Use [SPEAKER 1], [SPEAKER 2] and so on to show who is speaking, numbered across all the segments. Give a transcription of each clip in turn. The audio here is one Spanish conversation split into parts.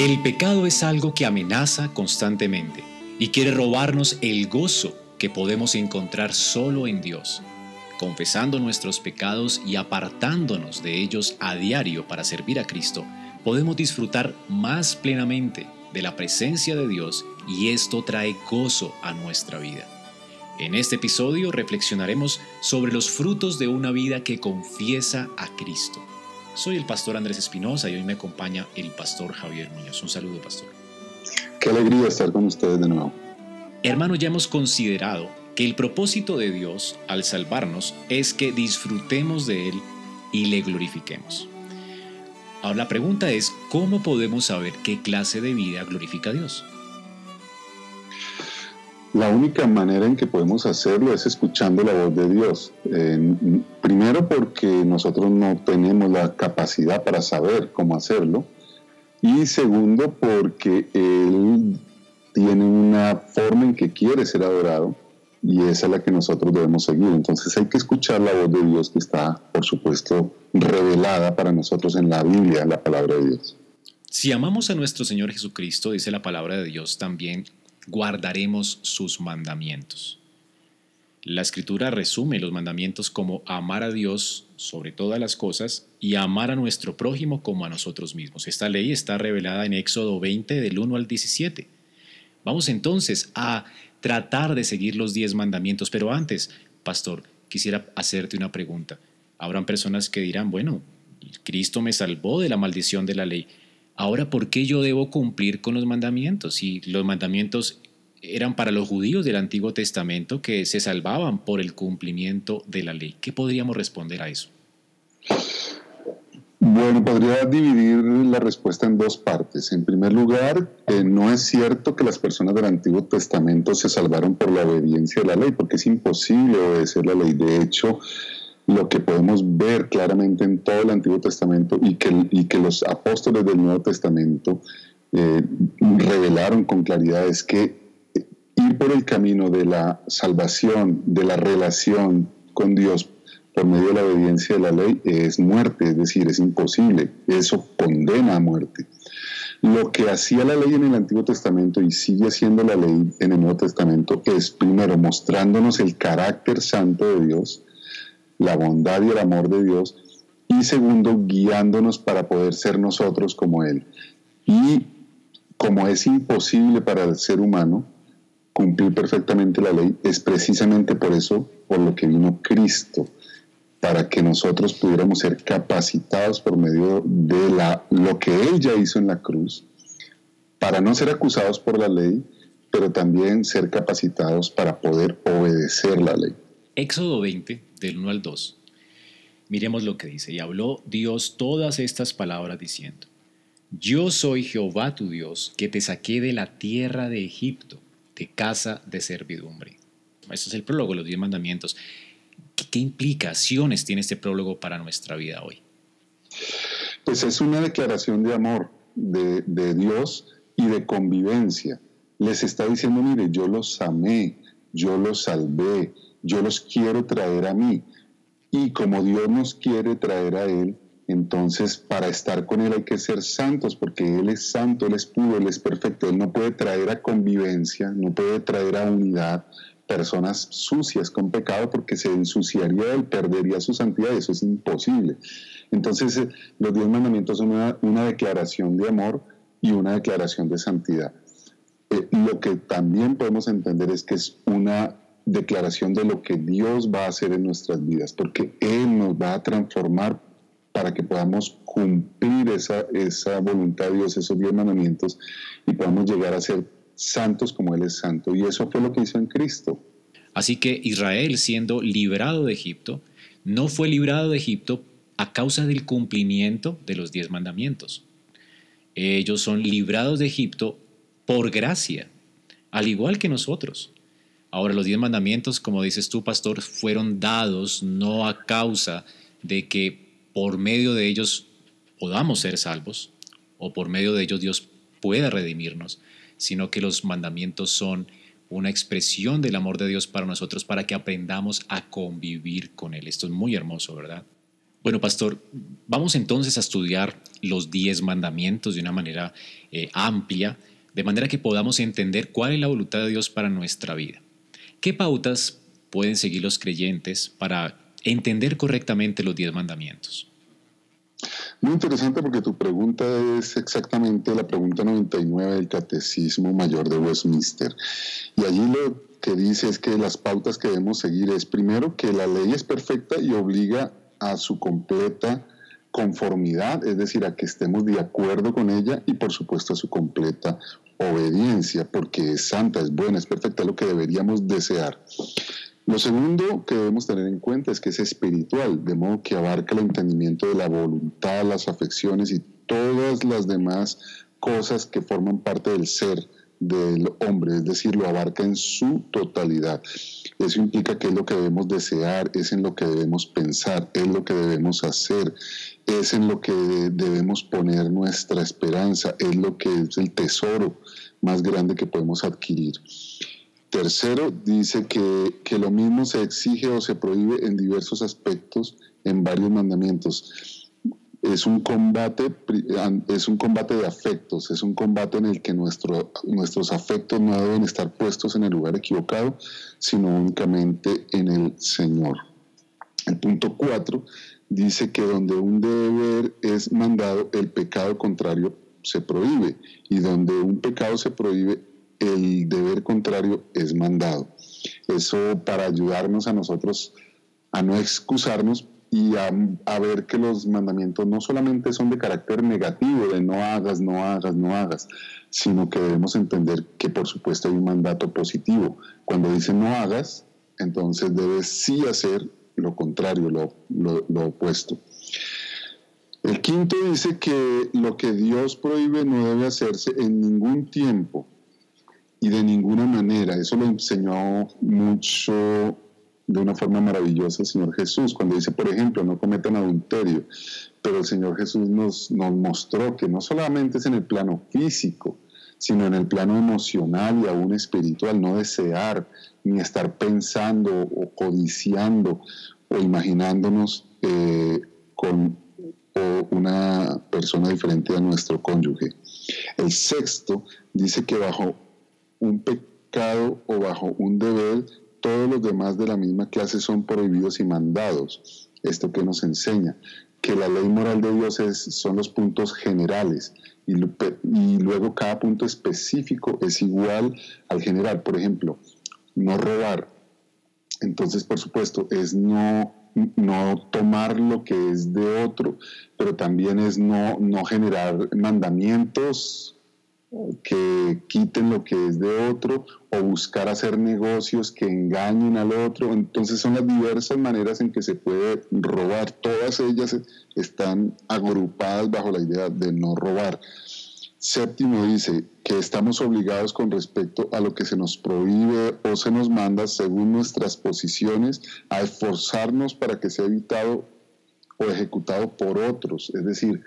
[SPEAKER 1] El pecado es algo que amenaza constantemente y quiere robarnos el gozo que podemos encontrar solo en Dios. Confesando nuestros pecados y apartándonos de ellos a diario para servir a Cristo, podemos disfrutar más plenamente de la presencia de Dios y esto trae gozo a nuestra vida. En este episodio reflexionaremos sobre los frutos de una vida que confiesa a Cristo. Soy el pastor Andrés Espinosa y hoy me acompaña el pastor Javier Muñoz. Un saludo, pastor.
[SPEAKER 2] Qué alegría estar con ustedes de nuevo.
[SPEAKER 1] Hermano, ya hemos considerado que el propósito de Dios al salvarnos es que disfrutemos de Él y le glorifiquemos. Ahora la pregunta es, ¿cómo podemos saber qué clase de vida glorifica a Dios?
[SPEAKER 2] La única manera en que podemos hacerlo es escuchando la voz de Dios. primero porque nosotros no tenemos la capacidad para saber cómo hacerlo. Y segundo porque Él tiene una forma en que quiere ser adorado y esa es la que nosotros debemos seguir. Entonces hay que escuchar la voz de Dios que está, por supuesto, revelada para nosotros en la Biblia, la palabra de Dios.
[SPEAKER 1] Si amamos a nuestro Señor Jesucristo, dice la palabra de Dios, también guardaremos sus mandamientos. La escritura resume los mandamientos como amar a Dios sobre todas las cosas y amar a nuestro prójimo como a nosotros mismos. Esta ley está revelada en Éxodo 20 del 1 al 17. Vamos entonces a tratar de seguir los 10 mandamientos, pero antes, pastor, quisiera hacerte una pregunta. Habrán personas que dirán, bueno, Cristo me salvó de la maldición de la ley, Ahora, ¿por qué yo debo cumplir con los mandamientos? Si los mandamientos eran para los judíos del Antiguo Testamento que se salvaban por el cumplimiento de la ley. ¿Qué podríamos responder a eso?
[SPEAKER 2] Bueno, podría dividir la respuesta en dos partes. En primer lugar, eh, no es cierto que las personas del Antiguo Testamento se salvaron por la obediencia de la ley, porque es imposible obedecer la ley. De hecho, lo que podemos ver claramente en todo el Antiguo Testamento y que, y que los apóstoles del Nuevo Testamento eh, revelaron con claridad es que ir por el camino de la salvación, de la relación con Dios por medio de la obediencia de la ley es muerte, es decir, es imposible, eso condena a muerte. Lo que hacía la ley en el Antiguo Testamento y sigue haciendo la ley en el Nuevo Testamento es primero mostrándonos el carácter santo de Dios, la bondad y el amor de Dios, y segundo, guiándonos para poder ser nosotros como Él. Y como es imposible para el ser humano cumplir perfectamente la ley, es precisamente por eso por lo que vino Cristo, para que nosotros pudiéramos ser capacitados por medio de la, lo que Él ya hizo en la cruz, para no ser acusados por la ley, pero también ser capacitados para poder obedecer la ley.
[SPEAKER 1] Éxodo 20, del 1 al 2. Miremos lo que dice. Y habló Dios todas estas palabras diciendo, Yo soy Jehová tu Dios, que te saqué de la tierra de Egipto, de casa de servidumbre. Este es el prólogo, los diez mandamientos. ¿Qué, implicaciones tiene este prólogo para nuestra vida hoy?
[SPEAKER 2] Pues es una declaración de amor de, de Dios y de convivencia. Les está diciendo, mire, yo los amé, yo los salvé, yo los quiero traer a mí. Y como Dios nos quiere traer a Él, entonces para estar con Él hay que ser santos, porque Él es santo, Él es puro, Él es perfecto. Él no puede traer a convivencia, no puede traer a unidad personas sucias con pecado porque se ensuciaría, Él perdería su santidad, y eso es imposible. Entonces eh, los diez mandamientos son una, declaración de amor y una declaración de santidad. Eh, lo que también podemos entender es que es una declaración de lo que Dios va a hacer en nuestras vidas, porque Él nos va a transformar para que podamos cumplir esa, esa voluntad de Dios, esos diez mandamientos, y podamos llegar a ser santos como Él es santo. Y eso fue lo que hizo en Cristo.
[SPEAKER 1] Así que Israel, siendo librado de Egipto, no fue librado de Egipto a causa del cumplimiento de los diez mandamientos. Ellos son librados de Egipto por gracia, al igual que nosotros. Ahora, los diez mandamientos, como dices tú, pastor, fueron dados no a causa de que por medio de ellos podamos ser salvos o por medio de ellos Dios pueda redimirnos, sino que los mandamientos son una expresión del amor de Dios para nosotros para que aprendamos a convivir con Él. Esto es muy hermoso, ¿verdad? Bueno, pastor, vamos entonces a estudiar los diez mandamientos de una manera eh, amplia, de manera que podamos entender cuál es la voluntad de Dios para nuestra vida. ¿Qué pautas pueden seguir los creyentes para entender correctamente los diez mandamientos?
[SPEAKER 2] Muy interesante porque tu pregunta es exactamente la pregunta 99 del Catecismo Mayor de Westminster. Y allí lo que dice es que las pautas que debemos seguir es primero que la ley es perfecta y obliga a su completa conformidad, es decir, a que estemos de acuerdo con ella y por supuesto a su completa obediencia, porque es santa, es buena, es perfecta, es lo que deberíamos desear. Lo segundo que debemos tener en cuenta es que es espiritual, de modo que abarca el entendimiento de la voluntad, las afecciones y todas las demás cosas que forman parte del ser del hombre, es decir, lo abarca en su totalidad. Eso implica que es lo que debemos desear, es en lo que debemos pensar, es lo que debemos hacer, es en lo que debemos poner nuestra esperanza, es lo que es el tesoro más grande que podemos adquirir. Tercero, dice que, que, lo mismo se exige o se prohíbe en diversos aspectos en varios mandamientos. Es un combate, es un combate de afectos, es un combate en el que nuestro, nuestros afectos no deben estar puestos en el lugar equivocado, sino únicamente en el Señor. El punto cuatro dice que donde un deber es mandado, el pecado contrario se prohíbe, y donde un pecado se prohíbe, el deber contrario es mandado. Eso para ayudarnos a nosotros a no excusarnos y a, ver que los mandamientos no solamente son de carácter negativo, de no hagas, no hagas, no hagas, sino que debemos entender que por supuesto hay un mandato positivo. Cuando dice no hagas, entonces debes sí hacer lo contrario, lo, lo opuesto. El quinto dice que lo que Dios prohíbe no debe hacerse en ningún tiempo, y de ninguna manera. Eso lo enseñó mucho de una forma maravillosa el Señor Jesús, cuando dice, por ejemplo, no cometan adulterio. Pero el Señor Jesús nos, nos mostró que no solamente es en el plano físico, sino en el plano emocional y aún espiritual, no desear ni estar pensando o codiciando o imaginándonos eh, con una persona diferente a nuestro cónyuge. El sexto dice que bajo un pecado o bajo un deber, todos los demás de la misma clase son prohibidos y mandados. Esto que nos enseña que la ley moral de Dios es, son los puntos generales y, y luego cada punto específico es igual al general. Por ejemplo, no robar. Entonces, por supuesto, es no, no tomar lo que es de otro, pero también es no, no generar mandamientos que quiten lo que es de otro o buscar hacer negocios que engañen al otro. Entonces son las diversas maneras en que se puede robar. Todas ellas están agrupadas bajo la idea de no robar. Séptimo dice que estamos obligados con respecto a lo que se nos prohíbe o se nos manda según nuestras posiciones a esforzarnos para que sea evitado o ejecutado por otros. Es decir,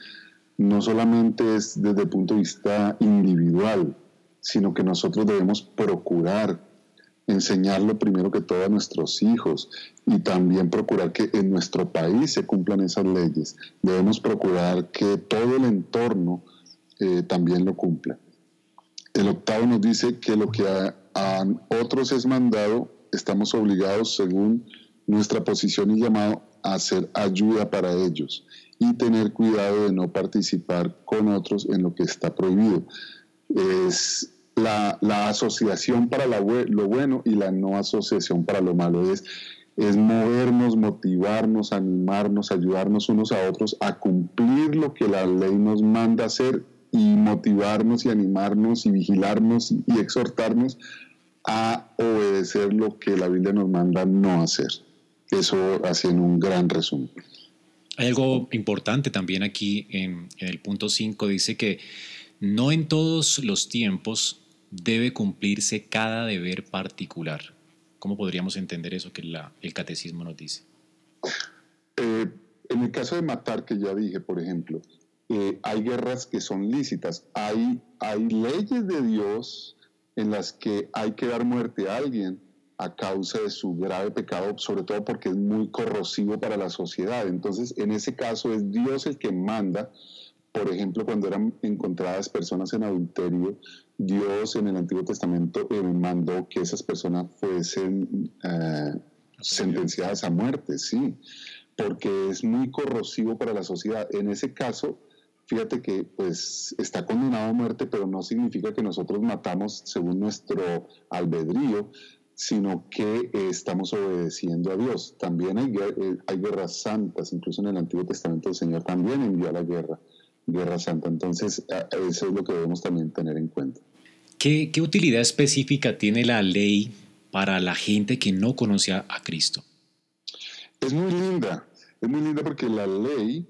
[SPEAKER 2] no solamente es desde el punto de vista individual, sino que nosotros debemos procurar enseñarlo primero que todo a nuestros hijos y también procurar que en nuestro país se cumplan esas leyes. Debemos procurar que todo el entorno eh, también lo cumpla. El octavo nos dice que lo que a, otros es mandado, estamos obligados según nuestra posición y llamado a hacer ayuda para ellos y tener cuidado de no participar con otros en lo que está prohibido. Es la, asociación para lo bueno y la no asociación para lo malo. Es, es movernos, motivarnos, animarnos, ayudarnos unos a otros a cumplir lo que la ley nos manda hacer y motivarnos y animarnos y vigilarnos y exhortarnos a obedecer lo que la Biblia nos manda no hacer. Eso hace en un gran resumen.
[SPEAKER 1] Hay algo importante también aquí en, en el punto 5, dice que no en todos los tiempos debe cumplirse cada deber particular. ¿Cómo podríamos entender eso que el catecismo nos dice?
[SPEAKER 2] Eh, en el caso de matar, que ya dije, por ejemplo, eh, hay guerras que son lícitas, hay, hay leyes de Dios en las que hay que dar muerte a alguien a causa de su grave pecado, sobre todo porque es muy corrosivo para la sociedad. Entonces, en ese caso es Dios el que manda por ejemplo, cuando eran encontradas personas en adulterio, Dios en el Antiguo Testamento eh, mandó que esas personas fuesen eh, sentenciadas a muerte, sí, porque es muy corrosivo para la sociedad. En ese caso, fíjate que pues está condenado a muerte, pero no significa que nosotros matamos según nuestro albedrío, sino que estamos obedeciendo a Dios. También hay, eh, hay guerras santas, incluso en el Antiguo Testamento el Señor también envió a la guerra. Guerra Santa. Entonces, eso es lo que debemos también tener en cuenta.
[SPEAKER 1] ¿Qué, utilidad específica tiene la ley para la gente que no conocía a Cristo?
[SPEAKER 2] Es muy linda, es muy linda porque la ley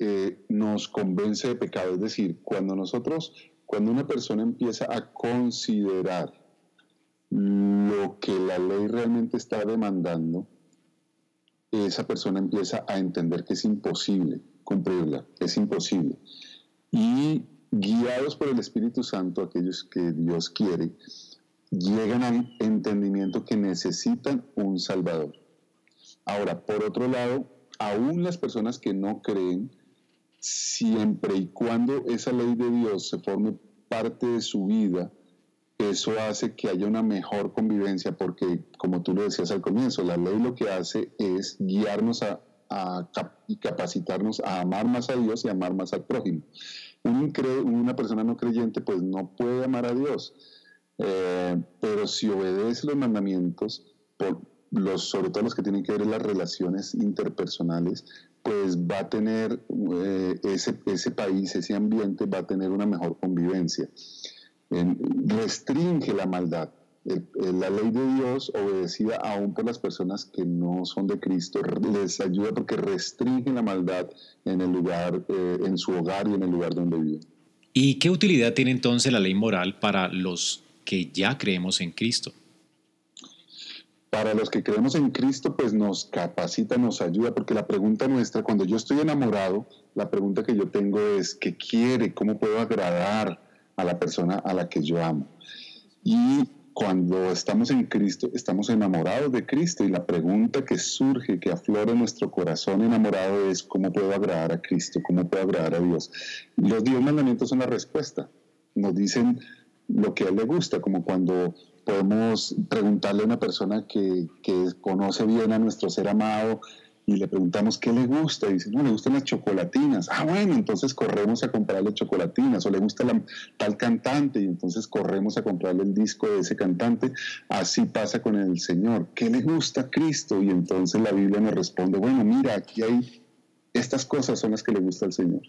[SPEAKER 2] eh, nos convence de pecado. Es decir, cuando nosotros, cuando una persona empieza a considerar lo que la ley realmente está demandando, esa persona empieza a entender que es imposible cumplirla, es imposible. Y guiados por el Espíritu Santo, aquellos que Dios quiere, llegan al entendimiento que necesitan un Salvador. Ahora, por otro lado, aún las personas que no creen, siempre y cuando esa ley de Dios se forme parte de su vida, eso hace que haya una mejor convivencia, porque como tú lo decías al comienzo, la ley lo que hace es guiarnos a y capacitarnos a amar más a Dios y amar más al prójimo. una persona no creyente pues no puede amar a Dios, eh, pero si obedece los mandamientos, por los, sobre todo los que tienen que ver las relaciones interpersonales, pues va a tener eh, ese, ese país, ese ambiente va a tener una mejor convivencia. restringe la maldad, la ley de Dios, obedecida aún por las personas que no son de Cristo, les ayuda porque restringe la maldad en el lugar, eh, en su hogar y en el lugar donde viven.
[SPEAKER 1] ¿Y qué utilidad tiene entonces la ley moral para los que ya creemos en Cristo?
[SPEAKER 2] Para los que creemos en Cristo, pues nos capacita, nos ayuda, porque la pregunta nuestra, cuando yo estoy enamorado, la pregunta que yo tengo es, ¿qué quiere? ¿Cómo puedo agradar a la persona a la que yo amo? Y cuando estamos en Cristo, estamos enamorados de Cristo y la pregunta que surge, que aflora en nuestro corazón enamorado es ¿cómo puedo agradar a Cristo? ¿Cómo puedo agradar a Dios? Los diez mandamientos son la respuesta. Nos dicen lo que a él le gusta, como cuando podemos preguntarle a una persona que, que conoce bien a nuestro ser amado, y le preguntamos qué le gusta y dice, no, le gustan las chocolatinas. Ah, bueno, entonces corremos a comprarle chocolatinas o le gusta la, tal cantante y entonces corremos a comprarle el disco de ese cantante. Así pasa con el Señor. ¿Qué le gusta a Cristo? Y entonces la Biblia nos responde, bueno, mira, aquí hay estas cosas son las que le gusta al Señor.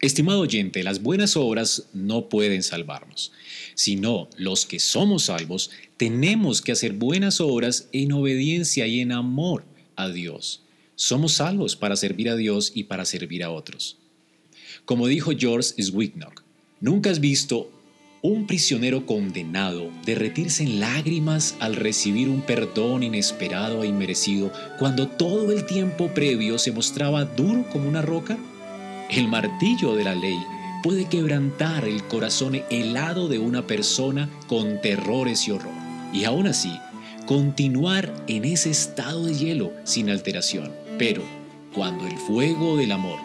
[SPEAKER 1] Estimado oyente, las buenas obras no pueden salvarnos, sino los que somos salvos tenemos que hacer buenas obras en obediencia y en amor a Dios. Somos salvos para servir a Dios y para servir a otros. Como dijo George Swignock, nunca has visto un prisionero condenado derretirse en lágrimas al recibir un perdón inesperado e inmerecido cuando todo el tiempo previo se mostraba duro como una roca? El martillo de la ley puede quebrantar el corazón helado de una persona con terrores y horror, y aún así continuar en ese estado de hielo sin alteración. Pero cuando el fuego del amor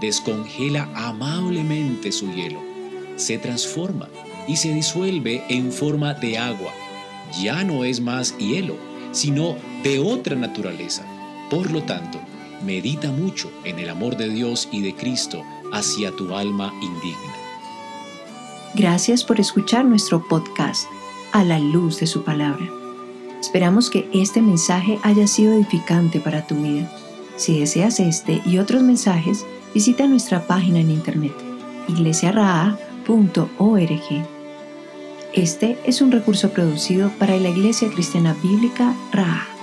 [SPEAKER 1] descongela amablemente su hielo, se transforma y se disuelve en forma de agua. Ya no es más hielo, sino de otra naturaleza. Por lo tanto, medita mucho en el amor de Dios y de Cristo hacia tu alma indigna.
[SPEAKER 3] Gracias por escuchar nuestro podcast a la luz de su palabra. Esperamos que este mensaje haya sido edificante para tu vida. Si deseas este y otros mensajes, visita nuestra página en internet iglesiaraa.org. Este es un recurso producido para la Iglesia Cristiana Bíblica Raha.